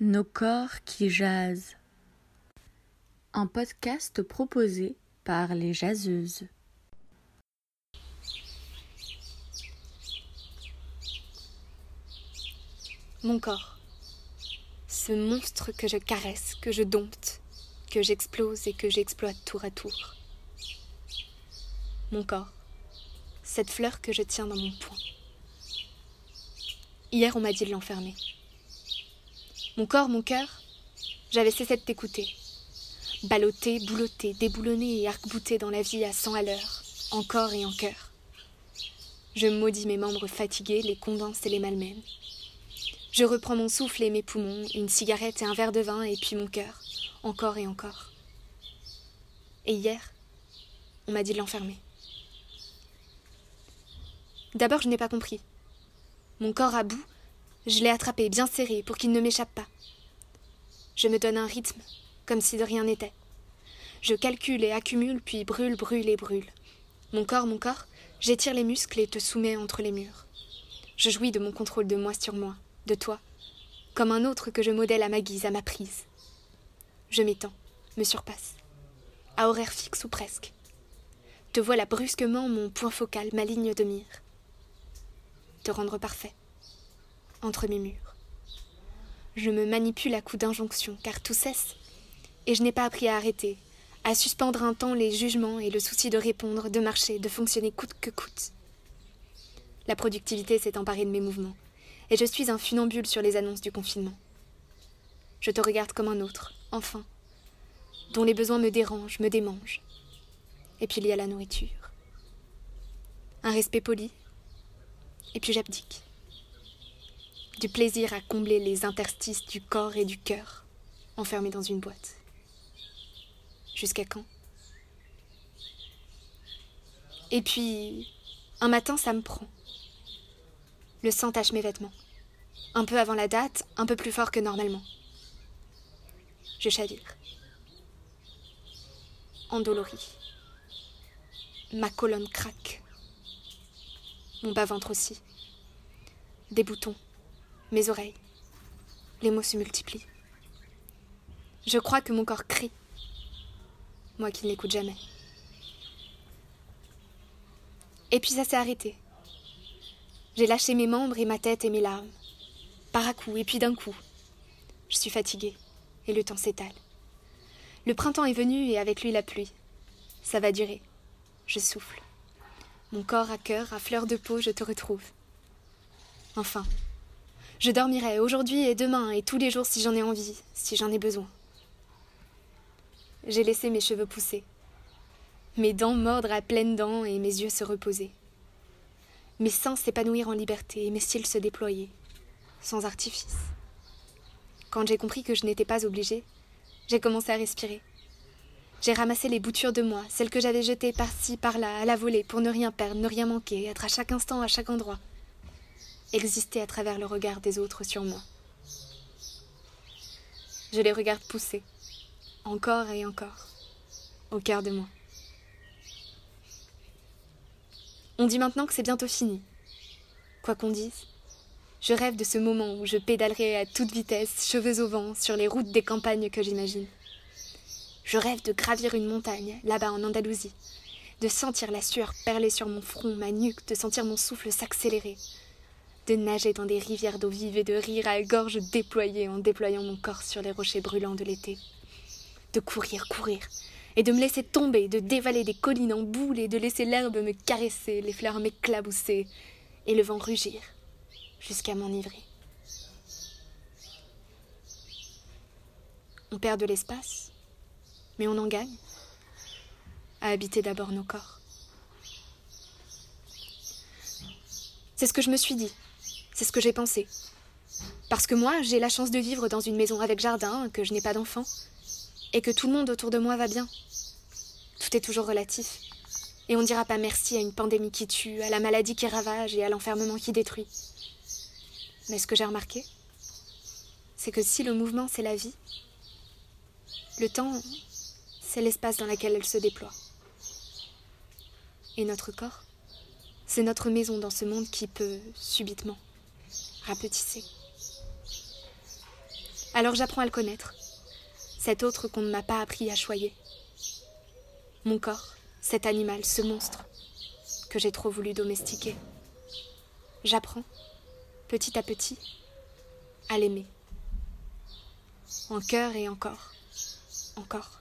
Nos corps qui jasent. Un podcast proposé par les jaseuses. Mon corps. Ce monstre que je caresse, que je dompte, que j'explose et que j'exploite tour à tour. Mon corps. Cette fleur que je tiens dans mon poing. Hier, on m'a dit de l'enfermer. Mon corps, mon cœur, j'avais cessé de t'écouter. Ballotté, boulotté, déboulonné et arc-bouté dans la vie à cent à l'heure, encore et en cœur. Je maudis mes membres fatigués, les condense et les malmène. Je reprends mon souffle et mes poumons, une cigarette et un verre de vin, et puis mon cœur, encore et encore. Et hier, on m'a dit de l'enfermer. D'abord, je n'ai pas compris. Mon corps à bout, je l'ai attrapé bien serré pour qu'il ne m'échappe pas. Je me donne un rythme, comme si de rien n'était. Je calcule et accumule, puis brûle, brûle et brûle. Mon corps, mon corps, j'étire les muscles et te soumets entre les murs. Je jouis de mon contrôle de moi sur moi, de toi, comme un autre que je modèle à ma guise, à ma prise. Je m'étends, me surpasse, à horaire fixe ou presque. Te voilà brusquement mon point focal, ma ligne de mire. Te rendre parfait, entre mes murs. Je me manipule à coups d'injonction, car tout cesse, et je n'ai pas appris à arrêter, à suspendre un temps les jugements et le souci de répondre, de marcher, de fonctionner coûte que coûte. La productivité s'est emparée de mes mouvements, et je suis un funambule sur les annonces du confinement. Je te regarde comme un autre, enfin, dont les besoins me dérangent, me démangent. Et puis il y a la nourriture. Un respect poli, et puis j'abdique. Du plaisir à combler les interstices du corps et du cœur, enfermés dans une boîte. Jusqu'à quand? Et puis, un matin, ça me prend. Le sang tache mes vêtements. Un peu avant la date, un peu plus fort que normalement. Je chavire. Endolorie. Ma colonne craque. Mon bas-ventre aussi. Des boutons. Mes oreilles. Les mots se multiplient. Je crois que mon corps crie. Moi qui ne l'écoute jamais. Et puis ça s'est arrêté. J'ai lâché mes membres et ma tête et mes larmes. Par à coup et puis d'un coup. Je suis fatiguée et le temps s'étale. Le printemps est venu et avec lui la pluie. Ça va durer. Je souffle. Mon corps à cœur, à fleur de peau, je te retrouve. Enfin, je dormirai aujourd'hui et demain et tous les jours si j'en ai envie, si j'en ai besoin. J'ai laissé mes cheveux pousser, mes dents mordre à pleines dents et mes yeux se reposer. Mes seins s'épanouir en liberté et mes cils se déployer, sans artifice. Quand j'ai compris que je n'étais pas obligée, j'ai commencé à respirer. J'ai ramassé les boutures de moi, celles que j'avais jetées par-ci, par-là, à la volée, pour ne rien perdre, ne rien manquer, être à chaque instant, à chaque endroit. Exister à travers le regard des autres sur moi. Je les regarde pousser, encore et encore, au cœur de moi. On dit maintenant que c'est bientôt fini. Quoi qu'on dise, je rêve de ce moment où je pédalerai à toute vitesse, cheveux au vent, sur les routes des campagnes que j'imagine. Je rêve de gravir une montagne, là-bas en Andalousie, de sentir la sueur perler sur mon front, ma nuque, de sentir mon souffle s'accélérer, de nager dans des rivières d'eau vive et de rire à gorge déployée en déployant mon corps sur les rochers brûlants de l'été, de courir, courir, et de me laisser tomber, de dévaler des collines en boule et de laisser l'herbe me caresser, les fleurs m'éclabousser, et le vent rugir, jusqu'à m'enivrer. On perd de l'espace, mais on en gagne à habiter d'abord nos corps. C'est ce que je me suis dit, c'est ce que j'ai pensé. Parce que moi, j'ai la chance de vivre dans une maison avec jardin, que je n'ai pas d'enfants, et que tout le monde autour de moi va bien. Tout est toujours relatif. Et on ne dira pas merci à une pandémie qui tue, à la maladie qui ravage et à l'enfermement qui détruit. Mais ce que j'ai remarqué, c'est que si le mouvement c'est la vie, le temps c'est l'espace dans lequel elle se déploie. Et notre corps, c'est notre maison dans ce monde qui peut, subitement, rapetisser. Alors j'apprends à le connaître, cet autre qu'on ne m'a pas appris à choyer. Mon corps, cet animal, ce monstre, que j'ai trop voulu domestiquer. J'apprends, petit à petit, à l'aimer. En cœur et encore, encore.